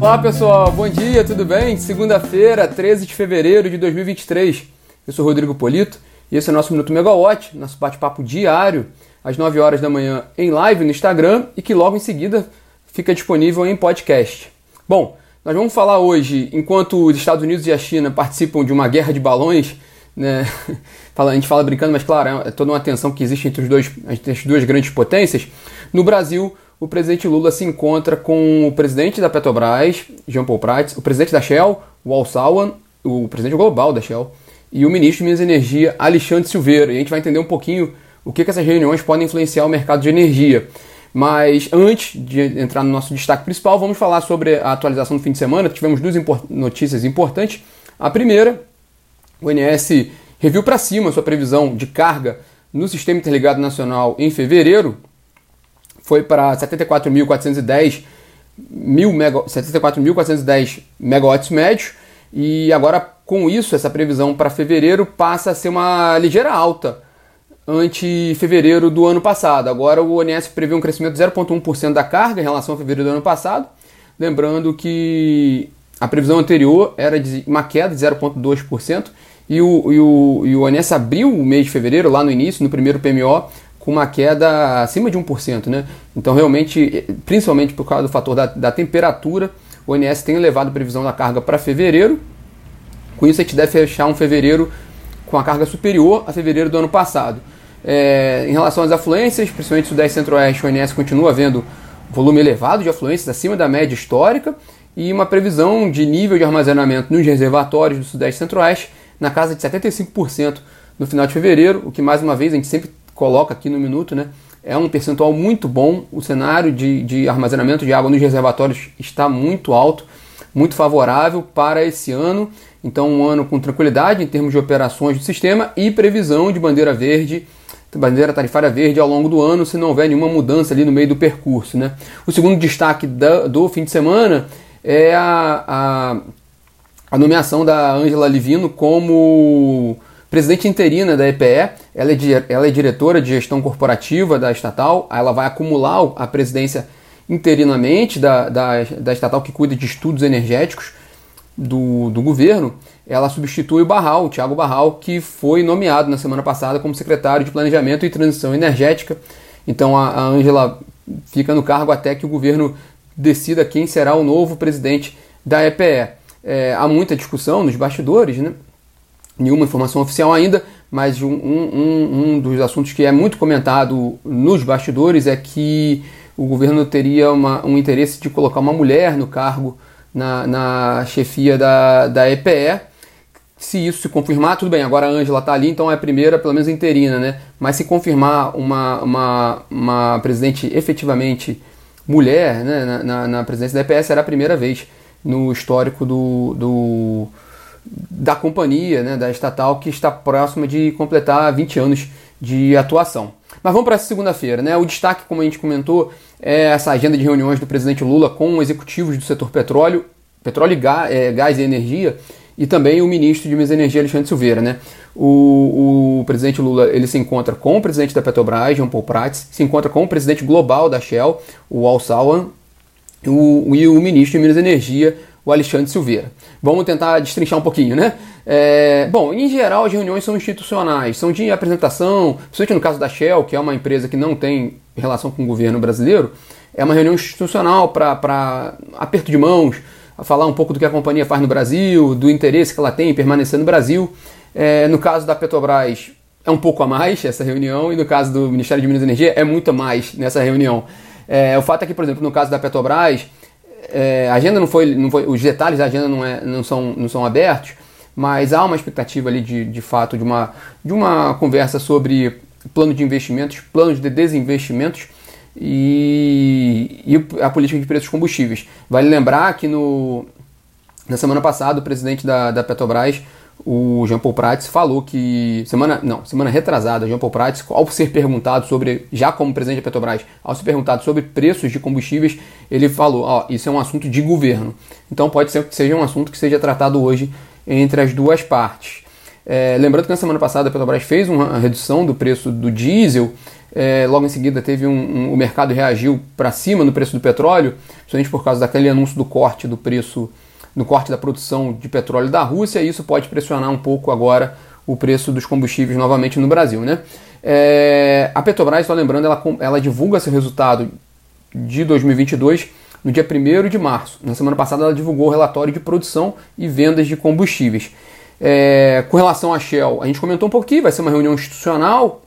Olá pessoal, bom dia, tudo bem? Segunda-feira, 13 de fevereiro de 2023. Eu sou Rodrigo Polito e esse é o nosso Minuto Megawatt, nosso bate-papo diário, às 9 horas da manhã em live no Instagram e que logo em seguida fica disponível em podcast. Bom, nós vamos falar hoje, enquanto os Estados Unidos e a China participam de uma guerra de balões, né? a gente fala brincando, mas claro, é toda uma tensão que existe entre, os dois, entre as duas grandes potências. No Brasil, o presidente Lula se encontra com o presidente da Petrobras, Jean Paul Prats, o presidente da Shell, Wal Salwan, o presidente global da Shell, e o ministro de Minas e Energia, Alexandre Silveira. E a gente vai entender um pouquinho o que, que essas reuniões podem influenciar o mercado de energia. Mas antes de entrar no nosso destaque principal, vamos falar sobre a atualização do fim de semana. Tivemos duas import notícias importantes. A primeira, o INS reviu para cima sua previsão de carga no Sistema Interligado Nacional em fevereiro, foi para 74.410 mil mega, 74.410 megawatts médios e agora com isso essa previsão para fevereiro passa a ser uma ligeira alta ante fevereiro do ano passado. Agora o ONS prevê um crescimento de 0,1% da carga em relação a fevereiro do ano passado, lembrando que a previsão anterior era de uma queda de 0,2% e o, e, o, e o ONS abriu o mês de fevereiro, lá no início, no primeiro PMO, com uma queda acima de 1%. Né? Então, realmente, principalmente por causa do fator da, da temperatura, o ONS tem elevado a previsão da carga para fevereiro. Com isso, a gente deve fechar um fevereiro com a carga superior a fevereiro do ano passado. É, em relação às afluências, principalmente Sudeste Centro-Oeste, o ONS continua vendo volume elevado de afluências acima da média histórica e uma previsão de nível de armazenamento nos reservatórios do Sudeste Centro-Oeste na casa de 75% no final de fevereiro, o que mais uma vez a gente sempre coloca aqui no minuto, né? É um percentual muito bom. O cenário de, de armazenamento de água nos reservatórios está muito alto, muito favorável para esse ano. Então, um ano com tranquilidade em termos de operações do sistema e previsão de bandeira verde, bandeira tarifária verde ao longo do ano, se não houver nenhuma mudança ali no meio do percurso. Né? O segundo destaque da, do fim de semana é a, a, a nomeação da Angela Livino como Presidente interina da EPE, ela é, ela é diretora de gestão corporativa da estatal, ela vai acumular a presidência interinamente da, da, da estatal que cuida de estudos energéticos do, do governo. Ela substitui o Barral, o Tiago Barral, que foi nomeado na semana passada como secretário de Planejamento e Transição Energética. Então a, Ângela fica no cargo até que o governo decida quem será o novo presidente da EPE. É, há muita discussão nos bastidores, né? Nenhuma informação oficial ainda, mas um, um, um, dos assuntos que é muito comentado nos bastidores é que o governo teria uma, um interesse de colocar uma mulher no cargo na, na chefia da, da EPE. Se isso se confirmar, tudo bem, agora a Ângela está ali, então é a primeira, pelo menos interina, né? Mas se confirmar uma, uma, uma presidente efetivamente mulher né, na, na, na presidência da EPE, será a primeira vez no histórico do, do da companhia, né, da estatal, que está próxima de completar 20 anos de atuação. Mas vamos para essa segunda-feira. Né? O destaque, como a gente comentou, é essa agenda de reuniões do presidente Lula com executivos do setor petróleo, petróleo e gás, é, gás e energia, e também o ministro de Minas e Energia, Alexandre Silveira. Né? O, o, presidente Lula ele se encontra com o presidente da Petrobras, Jean Paul Prats, se encontra com o presidente global da Shell, o Al Salwan, o, e o ministro de Minas e Energia, o Alexandre Silveira. Vamos tentar destrinchar um pouquinho, né? É, bom, em geral as reuniões são institucionais, são de apresentação, principalmente no caso da Shell, que é uma empresa que não tem relação com o governo brasileiro, é uma reunião institucional para aperto de mãos, falar um pouco do que a companhia faz no Brasil, do interesse que ela tem em permanecer no Brasil. É, no caso da Petrobras, é um pouco a mais essa reunião, e no caso do Ministério de Minas e Energia, é muito a mais nessa reunião. É, o fato é que, por exemplo, no caso da Petrobras, é, a agenda não foi, não foi, os detalhes da agenda não, é, não, são, não são abertos, mas há uma expectativa ali de, de fato de uma, de uma conversa sobre plano de investimentos, planos de desinvestimentos e, e a política de preços combustíveis. Vale lembrar que no, na semana passada o presidente da, da Petrobras o Jean Paul Prats falou que semana não semana retrasada Jean Paul Prats ao ser perguntado sobre já como presidente da Petrobras ao ser perguntado sobre preços de combustíveis ele falou ó isso é um assunto de governo. Então pode ser que seja um assunto que seja tratado hoje entre as duas partes. É, lembrando que na semana passada a Petrobras fez uma redução do preço do diesel É, logo em seguida teve um, um o mercado reagiu para cima no preço do petróleo, principalmente por causa daquele anúncio do corte do preço, no corte da produção de petróleo da Rússia, e isso pode pressionar um pouco agora o preço dos combustíveis novamente no Brasil. Né? É, a Petrobras, só lembrando, ela, ela divulga seu resultado de 2022 no dia 1 de março. Na semana passada ela divulgou o relatório de produção e vendas de combustíveis. É, com relação à Shell, a gente comentou um pouquinho, vai ser uma reunião institucional.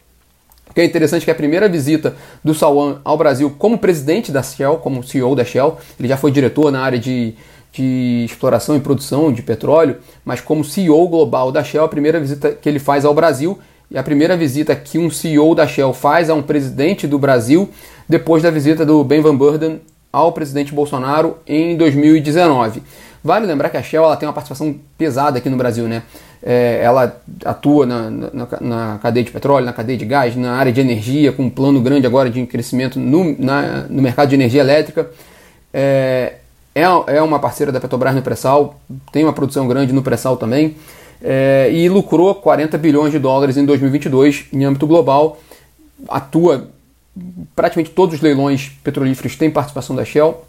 O que é interessante é que é a primeira visita do Salwan ao Brasil como presidente da Shell, como CEO da Shell, ele já foi diretor na área de, de exploração e produção de petróleo, mas como CEO global da Shell, a primeira visita que ele faz ao Brasil e a primeira visita que um CEO da Shell faz a um presidente do Brasil depois da visita do Ben Van Burden ao presidente Bolsonaro em 2019. Vale lembrar que a Shell ela tem uma participação pesada aqui no Brasil, né? É, ela atua na, na, na, cadeia de petróleo, na cadeia de gás, na área de energia, com um plano grande agora de crescimento no, na, no mercado de energia elétrica. É, é, é uma parceira da Petrobras no pré-sal, tem uma produção grande no pré-sal também é, e lucrou 40 bilhões de dólares em 2022 em âmbito global. Atua praticamente todos os leilões petrolíferos têm participação da Shell.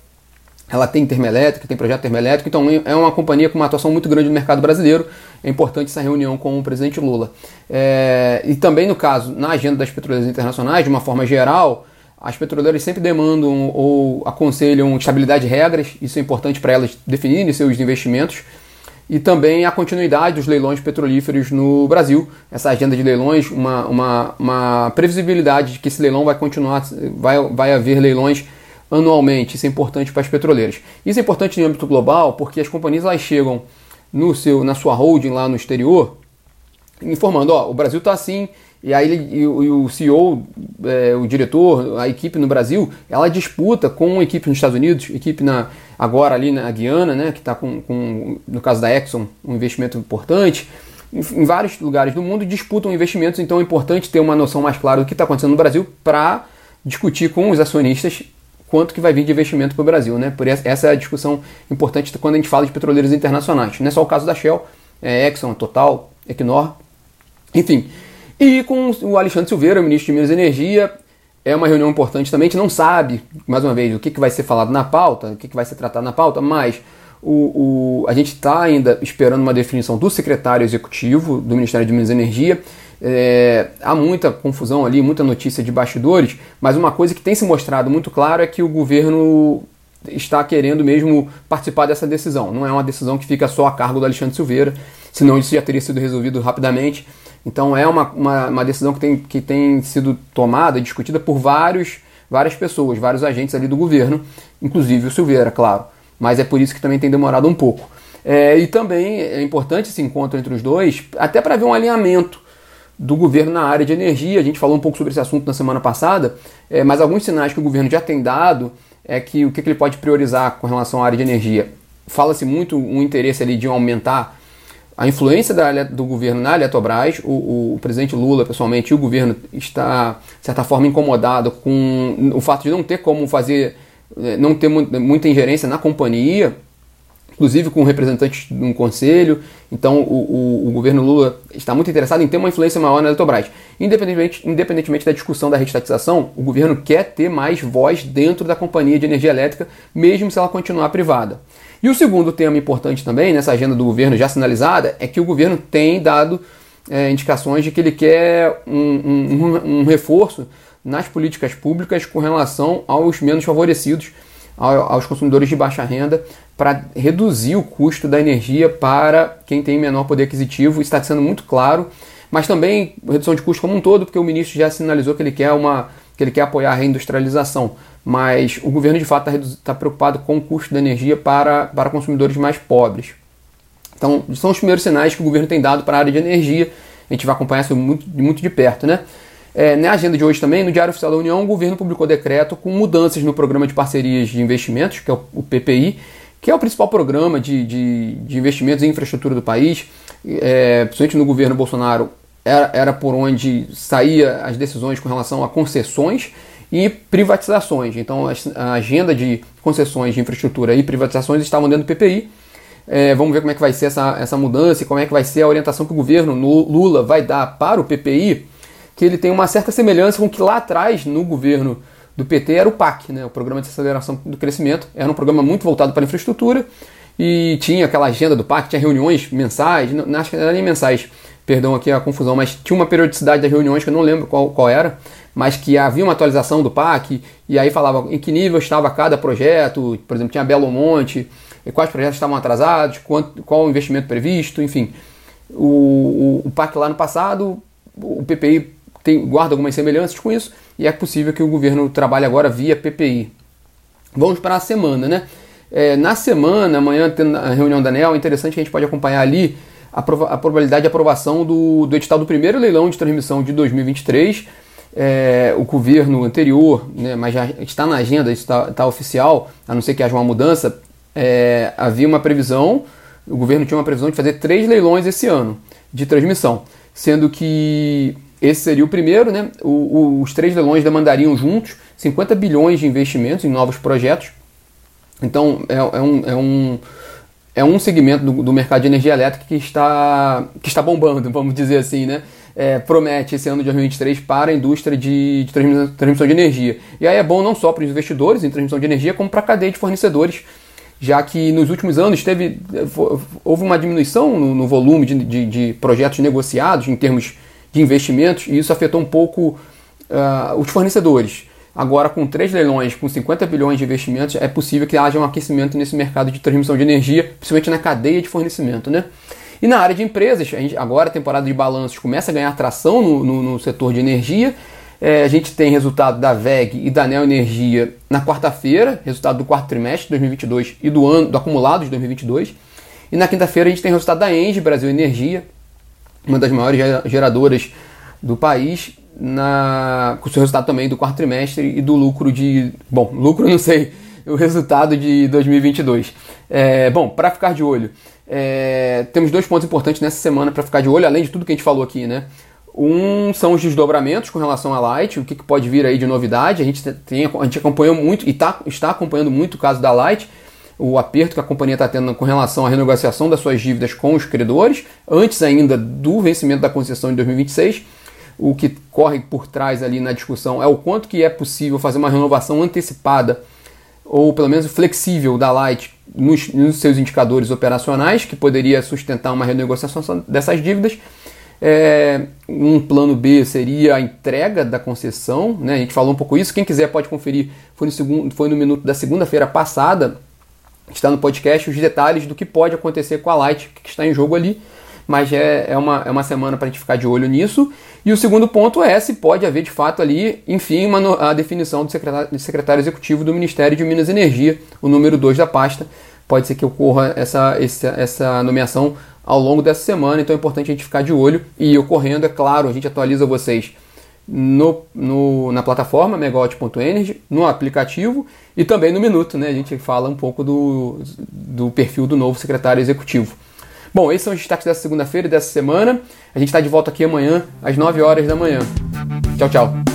Ela tem termoelétrica, tem projeto termoelétrico, então é uma companhia com uma atuação muito grande no mercado brasileiro. É importante essa reunião com o presidente Lula. É, e também, no caso, na agenda das petroleiras internacionais, de uma forma geral, as petroleiras sempre demandam ou aconselham estabilidade de regras, isso é importante para elas definirem seus investimentos e também a continuidade dos leilões petrolíferos no Brasil. Essa agenda de leilões, uma, uma, uma previsibilidade de que esse leilão vai continuar, vai, vai haver leilões anualmente. Isso é importante para as petroleiras. Isso é importante em âmbito global porque as companhias elas chegam no seu, na sua holding lá no exterior informando, ó, o Brasil está assim, e aí e, o CEO, é, o diretor, a equipe no Brasil, ela disputa com equipe nos Estados Unidos, equipe na, agora ali na Guiana, né, que está com, com, no caso da Exxon, um investimento importante. Em, em vários lugares do mundo disputam investimentos, então é importante ter uma noção mais clara do que está acontecendo no Brasil para discutir com os acionistas quanto que vai vir de investimento para o Brasil. Né? Por essa, essa é a discussão importante quando a gente fala de petroleiros internacionais. Não é só o caso da Shell, é Exxon, Total, Equinor, enfim. E com o Alexandre Silveira, ministro de Minas e Energia, é uma reunião importante também. A gente não sabe, mais uma vez, o que, que vai ser falado na pauta, o que, que vai ser tratado na pauta, mas o, o a gente está ainda esperando uma definição do secretário executivo do Ministério de Minas e Energia. É, há muita confusão ali, muita notícia de bastidores, mas uma coisa que tem se mostrado muito claro é que o governo está querendo mesmo participar dessa decisão. Não é uma decisão que fica só a cargo do Alexandre Silveira, senão isso já teria sido resolvido rapidamente. Então é uma, uma, uma, decisão que tem, que tem sido tomada, discutida por vários, várias pessoas, vários agentes ali do governo, inclusive o Silveira, claro. Mas é por isso que também tem demorado um pouco. É, e também é importante esse encontro entre os dois, até para ver um alinhamento do governo na área de energia. A gente falou um pouco sobre esse assunto na semana passada, é, mas alguns sinais que o governo já tem dado é que o que, que ele pode priorizar com relação à área de energia. Fala-se muito um interesse ali de aumentar a influência da, do governo na Eletrobras, o, o, presidente Lula, pessoalmente, e o governo está, de certa forma, incomodado com o fato de não ter como fazer, eh, não ter muita ingerência na companhia, inclusive com representantes de um conselho. Então, o, o, o, governo Lula está muito interessado em ter uma influência maior na Eletrobras. Independentemente, independentemente da discussão da restatização, o governo quer ter mais voz dentro da companhia de energia elétrica, mesmo se ela continuar privada. E o segundo tema importante também, nessa agenda do governo já sinalizada, é que o governo tem dado é, indicações de que ele quer um, um, um, reforço nas políticas públicas com relação aos menos favorecidos, aos consumidores de baixa renda, para reduzir o custo da energia para quem tem menor poder aquisitivo. Isso está sendo muito claro, mas também redução de custo como um todo, porque o ministro já sinalizou que ele quer uma que ele quer apoiar a reindustrialização mas o governo de fato está tá preocupado com o custo da energia para, para consumidores mais pobres. Então, são os primeiros sinais que o governo tem dado para a área de energia. A gente vai acompanhar isso muito, muito de perto, né? É, na agenda de hoje também, no Diário Oficial da União, o governo publicou decreto com mudanças no Programa de Parcerias de Investimentos, que é o, PPI, que é o principal programa de, de, de investimentos em infraestrutura do país. É, principalmente no governo Bolsonaro, era, era por onde saía as decisões com relação a concessões e privatizações. Então, a agenda de concessões de infraestrutura e privatizações estavam dentro do PPI. É, vamos ver como é que vai ser essa, essa mudança e como é que vai ser a orientação que o governo Lula vai dar para o PPI, que ele tem uma certa semelhança com o que lá atrás, no governo do PT, era o PAC, né, o Programa de Aceleração do Crescimento. Era um programa muito voltado para a infraestrutura e tinha aquela agenda do PAC, tinha reuniões mensais, não, acho que não era nem mensais, perdão aqui a confusão, mas tinha uma periodicidade das reuniões que eu não lembro qual, qual era, mas que havia uma atualização do PAC e aí falava em que nível estava cada projeto, por exemplo, tinha Belo Monte, quais projetos estavam atrasados, quanto, qual o investimento previsto, enfim. O, o, o PAC lá no passado, o PPI tem, guarda algumas semelhanças com isso e é possível que o governo trabalhe agora via PPI. Vamos para a semana, né? É, na semana, amanhã tendo a reunião da ANEL, é interessante que a gente pode acompanhar ali a, a probabilidade de aprovação do, do edital do primeiro leilão de transmissão de 2023. É, o governo anterior, né, mas já está na agenda, está, está oficial, a não ser que haja uma mudança, é, havia uma previsão, o governo tinha uma previsão de fazer três leilões esse ano de transmissão, sendo que esse seria o primeiro, né? O, o, os três leilões demandariam juntos 50 bilhões de investimentos em novos projetos. Então é, é um, é, um, é um segmento do, do, mercado de energia elétrica que está, que está bombando, vamos dizer assim, né? É, promete esse ano de 2023 para a indústria de, de transmissão de energia. E aí é bom não só para os investidores em transmissão de energia, como para a cadeia de fornecedores já que nos últimos anos teve, houve uma diminuição no, no volume de, de, de, projetos negociados em termos de investimentos e isso afetou um pouco uh, os fornecedores. Agora, com três leilões, com 50 bilhões de investimentos, é possível que haja um aquecimento nesse mercado de transmissão de energia, principalmente na cadeia de fornecimento. Né? E na área de empresas, a gente, agora a temporada de balanços começa a ganhar tração no, no, no setor de energia é, a gente tem resultado da VEG e da Neo Energia na quarta-feira, resultado do quarto trimestre de 2022 e do ano do acumulado de 2022. E na quinta-feira a gente tem resultado da Engie Brasil Energia, uma das maiores geradoras do país, na, com o seu resultado também do quarto trimestre e do lucro de. Bom, lucro não sei, o resultado de 2022. É, bom, para ficar de olho, é, temos dois pontos importantes nessa semana para ficar de olho, além de tudo que a gente falou aqui, né? Um são os desdobramentos com relação à Light, o que, que pode vir aí de novidade. A gente, tem, a gente acompanhou muito e tá, está acompanhando muito o caso da Light, o aperto que a companhia está tendo com relação à renegociação das suas dívidas com os credores, antes ainda do vencimento da concessão em 2026. O que corre por trás ali na discussão é o quanto que é possível fazer uma renovação antecipada ou pelo menos flexível da Light nos, nos seus indicadores operacionais, que poderia sustentar uma renegociação dessas dívidas é, um plano B seria a entrega da concessão, né? a gente falou um pouco isso. Quem quiser pode conferir, foi no, segundo, foi no minuto da segunda-feira passada, está no podcast, os detalhes do que pode acontecer com a Light, que está em jogo ali. Mas é, é, uma, é uma semana para a gente ficar de olho nisso. E o segundo ponto é se pode haver de fato ali, enfim, uma, a definição do secretário, do secretário executivo do Ministério de Minas e Energia, o número 2 da pasta. Pode ser que ocorra essa, essa, essa nomeação ao longo dessa semana, então é importante a gente ficar de olho e ocorrendo, é claro, a gente atualiza vocês no, no, na plataforma megawatt.energy, no aplicativo e também no Minuto, né? A gente fala um pouco do, do perfil do novo secretário executivo. Bom, esses são os destaques dessa segunda-feira e dessa semana. A gente está de volta aqui amanhã, às 9 horas da manhã. Tchau, tchau.